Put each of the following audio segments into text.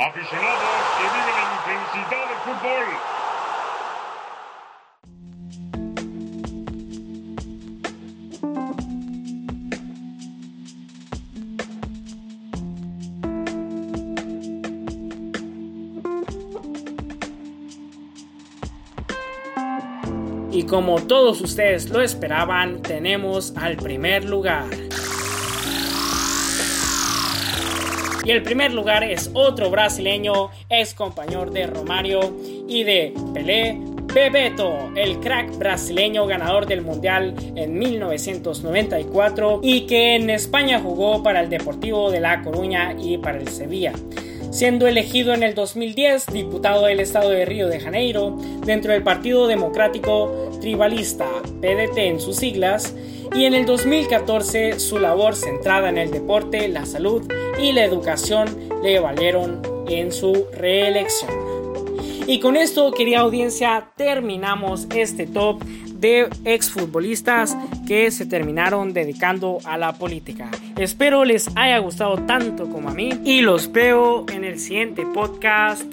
Aficionados que viven la intensidad del fútbol. Y como todos ustedes lo esperaban, tenemos al primer lugar. El primer lugar es otro brasileño, ex compañero de Romario y de Pelé, Bebeto, el crack brasileño ganador del Mundial en 1994 y que en España jugó para el Deportivo de La Coruña y para el Sevilla siendo elegido en el 2010 diputado del estado de Río de Janeiro dentro del Partido Democrático Tribalista, PDT en sus siglas, y en el 2014 su labor centrada en el deporte, la salud y la educación le valieron en su reelección. Y con esto, querida audiencia, terminamos este top de exfutbolistas que se terminaron dedicando a la política. Espero les haya gustado tanto como a mí y los veo en el siguiente podcast.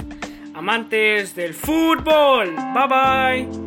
Amantes del fútbol. Bye bye.